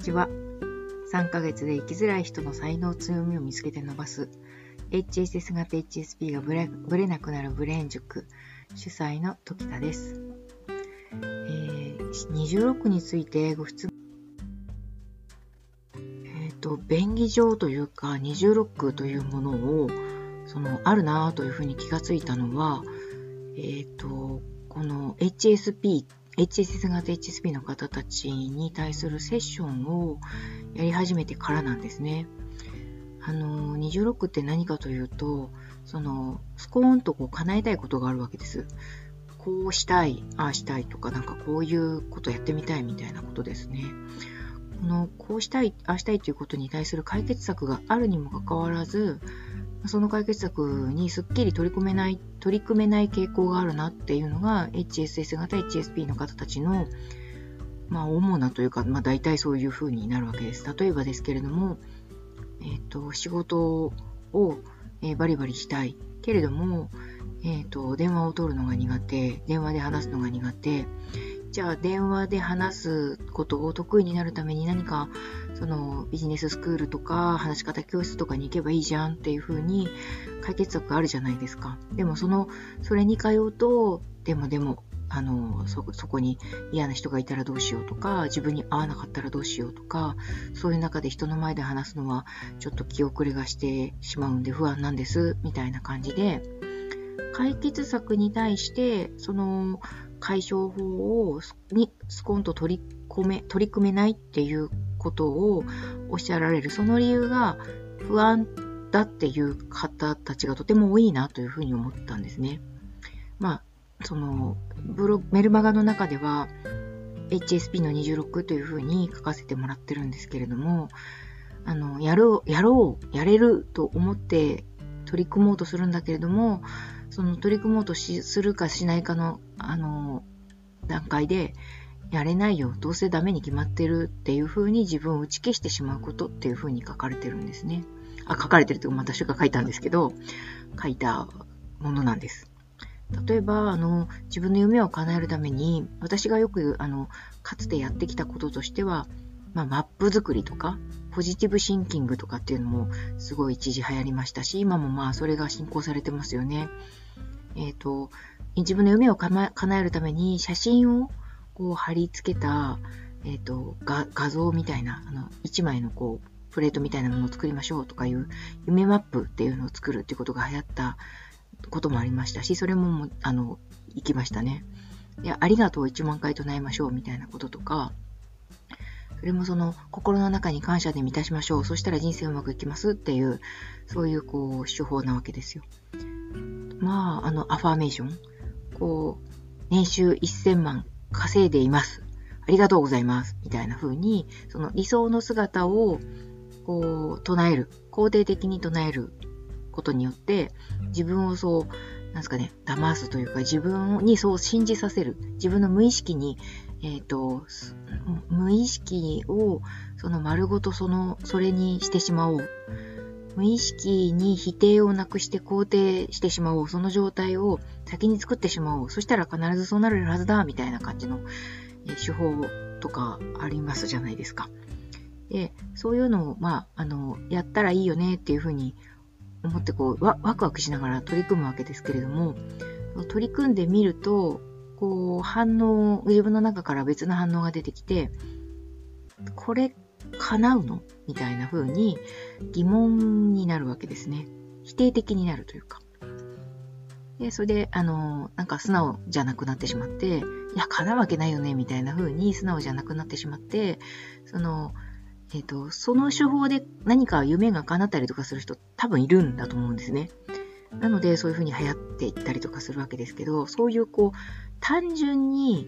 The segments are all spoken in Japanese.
ちは。3ヶ月で生きづらい人の才能強みを見つけて伸ばす HSS 型 HSP がブレブレなくなるブレーン塾主催の時田です。えー、26についてご質問えっ、ー、と、便宜上というか26というものをそのあるなというふうに気がついたのは、えっ、ー、と、この HSP っ HSS 型 HSP の方たちに対するセッションをやり始めてからなんですね。あの、26って何かというと、その、スコーンとこう叶えたいことがあるわけです。こうしたい、ああしたいとか、なんかこういうことやってみたいみたいなことですね。この、こうしたい、ああしたいということに対する解決策があるにもかかわらず、その解決策にすっきり取り組めない、取り組めない傾向があるなっていうのが HSS 型 HSP の方たちの、まあ、主なというか、まあ、大体そういう風になるわけです。例えばですけれども、えっ、ー、と、仕事を、えー、バリバリしたい。けれども、えっ、ー、と、電話を取るのが苦手。電話で話すのが苦手。じゃあ電話で話すことを得意になるために何かそのビジネススクールとか話し方教室とかに行けばいいじゃんっていう風に解決策あるじゃないですか。でもその、それに通うと、でもでも、あの、そ、そこに嫌な人がいたらどうしようとか、自分に合わなかったらどうしようとか、そういう中で人の前で話すのはちょっと気遅れがしてしまうんで不安なんです、みたいな感じで、解決策に対して、その、解消法をにスコンと取り込め、取り組めないっていうことをおっしゃられる。その理由が不安だっていう方たちがとても多いなというふうに思ったんですね。まあ、その、ブロメルマガの中では HSP の26というふうに書かせてもらってるんですけれども、あの、やろう、やろう、やれると思って取り組もうとするんだけれども、その取り組もうとしするかしないかの、あの、段階で、やれないよ、どうせダメに決まってるっていう風に自分を打ち消してしまうことっていう風に書かれてるんですね。あ、書かれてるって私が書いたんですけど、書いたものなんです。例えば、あの、自分の夢を叶えるために、私がよく、あの、かつてやってきたこととしては、まあ、マップ作りとか、ポジティブシンキングとかっていうのもすごい一時流行りましたし、今もまあそれが進行されてますよね。えっ、ー、と、自分の夢を叶えるために写真をこう貼り付けた、えっ、ー、と、画像みたいな、あの、一枚のこう、プレートみたいなものを作りましょうとかいう夢マップっていうのを作るっていうことが流行ったこともありましたし、それもあの、行きましたね。いや、ありがとう1万回唱えましょうみたいなこととか、それもその心の中に感謝で満たしましょう。そしたら人生うまくいきますっていう、そういうこう手法なわけですよ。まあ、あの、アファーメーション。こう、年収1000万稼いでいます。ありがとうございます。みたいな風に、その理想の姿を、こう、唱える。肯定的に唱えることによって、自分をそう、なんですかね、騙すというか、自分にそう信じさせる。自分の無意識に、えっ、ー、と、無意識を、その丸ごとその、それにしてしまおう。無意識に否定をなくして肯定してしまおう。その状態を先に作ってしまおう。そしたら必ずそうなるはずだ、みたいな感じの手法とかありますじゃないですか。で、そういうのを、まあ、あの、やったらいいよねっていうふうに思ってこうワ、ワクワクしながら取り組むわけですけれども、取り組んでみると、こう、反応、自分の中から別の反応が出てきて、これ、叶うの？みたいな風に疑問になるわけですね。否定的になるというか。で、それで、あの、なんか素直じゃなくなってしまって、いや、叶うわけないよね、みたいな風に素直じゃなくなってしまって、その、えっ、ー、と、その手法で何か夢が叶ったりとかする人多分いるんだと思うんですね。なので、そういう風に流行っていったりとかするわけですけど、そういうこう、単純に、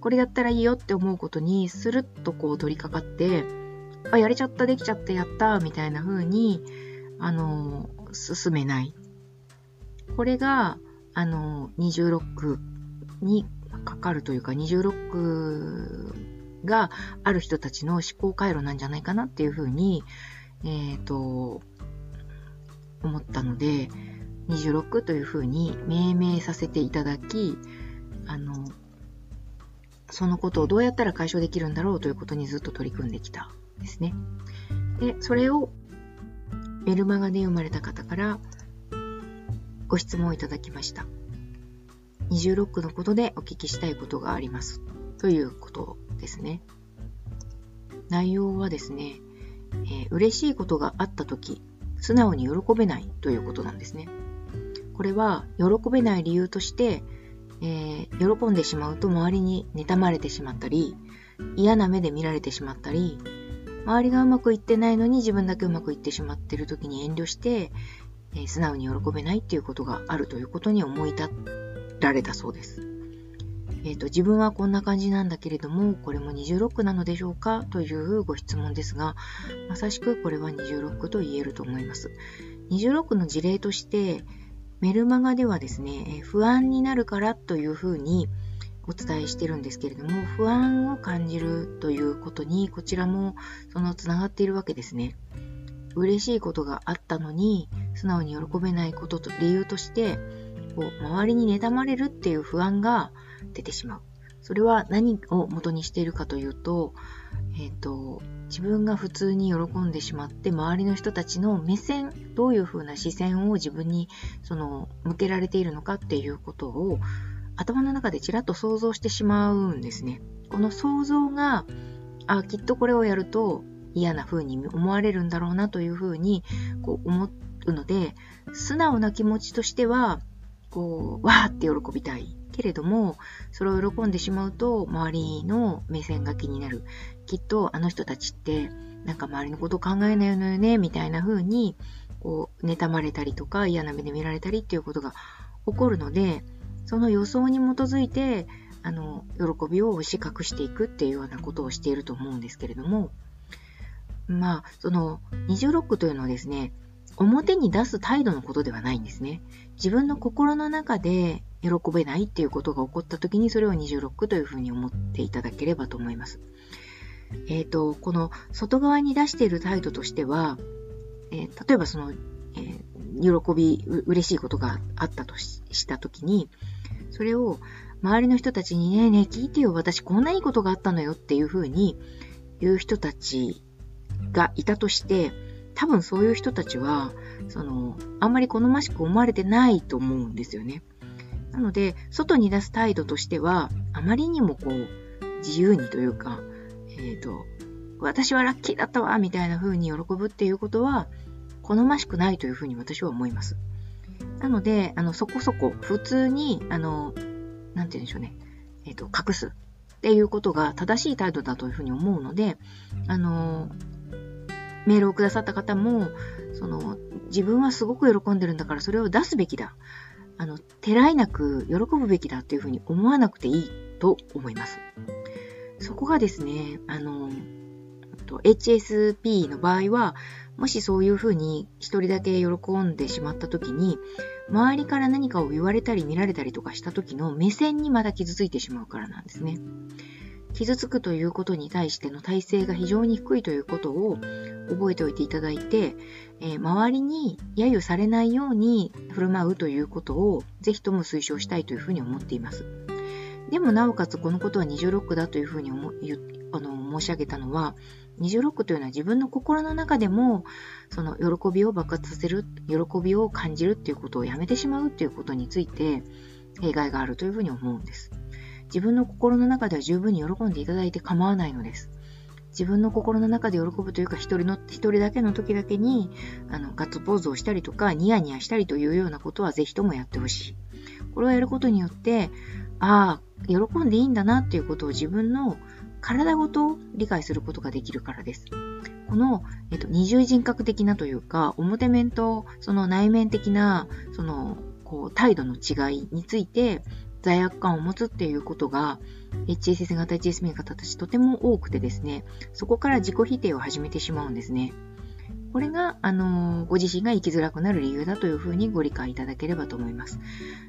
これやったらいいよって思うことに、スルッとこう取り掛かって、あ、やれちゃった、できちゃった、やった、みたいな風に、あの、進めない。これが、あの、26にかかるというか、26がある人たちの思考回路なんじゃないかなっていうふうに、えっ、ー、と、思ったので、26というふうに命名させていただき、あの、そのことをどうやったら解消できるんだろうということにずっと取り組んできたですね。で、それをメルマガで読まれた方からご質問をいただきました。二重ロックのことでお聞きしたいことがあります。ということですね。内容はですね、えー、嬉しいことがあった時、素直に喜べないということなんですね。これは喜べない理由として、えー、喜んでしまうと周りに妬まれてしまったり、嫌な目で見られてしまったり、周りがうまくいってないのに自分だけうまくいってしまっている時に遠慮して、えー、素直に喜べないっていうことがあるということに思い立られたそうです。え、ー、と、自分はこんな感じなんだけれども、これも二重ロックなのでしょうか？というご質問ですが、まさしくこれは二重ロックと言えると思います。二重ロックの事例として、メルマガではですね、不安になるからというふうにお伝えしてるんですけれども、不安を感じるということに、こちらもそのつながっているわけですね。嬉しいことがあったのに、素直に喜べないことと理由として、こう周りに妬まれるっていう不安が出てしまう。それは何を元にしているかというと、えっ、ー、と、自分が普通に喜んでしまって、周りの人たちの目線、どういう風な視線を自分に、その、向けられているのかっていうことを、頭の中でちらっと想像してしまうんですね。この想像が、あ、きっとこれをやると嫌な風に思われるんだろうなという風に、こう思うので、素直な気持ちとしては、こう、わーって喜びたい。けれども、それを喜んでしまうと、周りの目線が気になる。きっと、あの人たちって、なんか周りのこと考えないのよね、みたいな風に、こう、妬まれたりとか、嫌な目で見られたりっていうことが起こるので、その予想に基づいて、あの、喜びを押し隠していくっていうようなことをしていると思うんですけれども、まあ、その、二重ロックというのはですね、表に出す態度のことではないんですね。自分の心の中で喜べないっていうことが起こった時にそれを26というふうに思っていただければと思います。えっ、ー、と、この外側に出している態度としては、えー、例えばその、えー、喜び、嬉しいことがあったとした時に、それを周りの人たちにねえねえ聞いてよ、私こんないいことがあったのよっていうふうに言う人たちがいたとして、多分そういう人たちは、その、あんまり好ましく思われてないと思うんですよね。なので、外に出す態度としては、あまりにもこう、自由にというか、えっ、ー、と、私はラッキーだったわ、みたいな風に喜ぶっていうことは、好ましくないというふうに私は思います。なので、あの、そこそこ、普通に、あの、なんて言うんでしょうね、えっ、ー、と、隠すっていうことが正しい態度だというふうに思うので、あの、メールをくださった方も、その、自分はすごく喜んでるんだからそれを出すべきだ。あの、てらいなく喜ぶべきだっていうふうに思わなくていいと思います。そこがですね、あの、HSP の場合は、もしそういうふうに一人だけ喜んでしまった時に、周りから何かを言われたり見られたりとかした時の目線にまだ傷ついてしまうからなんですね。傷つくということに対しての体制が非常に低いということを覚えておいていただいて、えー、周りに揶揄されないように振る舞うということをぜひとも推奨したいというふうに思っています。でもなおかつこのことは二重ロックだというふうに思あの申し上げたのは、二重ロックというのは自分の心の中でも、その喜びを爆発させる、喜びを感じるっていうことをやめてしまうっていうことについて、弊害があるというふうに思うんです。自分の心の中では十分に喜んでいただいて構わないのです。自分の心の中で喜ぶというか、一人の、一人だけの時だけに、あの、ガッツポーズをしたりとか、ニヤニヤしたりというようなことはぜひともやってほしい。これをやることによって、ああ、喜んでいいんだなっていうことを自分の体ごと理解することができるからです。この、えっと、二重人格的なというか、表面とその内面的な、その、こう、態度の違いについて、罪悪感を持つっていうことが、HSS 型 HSP の方たちとても多くてですね、そこから自己否定を始めてしまうんですね。これが、あのご自身が生きづらくなる理由だというふうにご理解いただければと思います。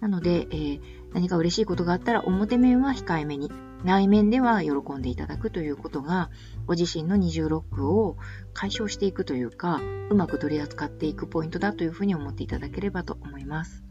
なので、えー、何か嬉しいことがあったら表面は控えめに、内面では喜んでいただくということが、ご自身の二重ロックを解消していくというか、うまく取り扱っていくポイントだというふうに思っていただければと思います。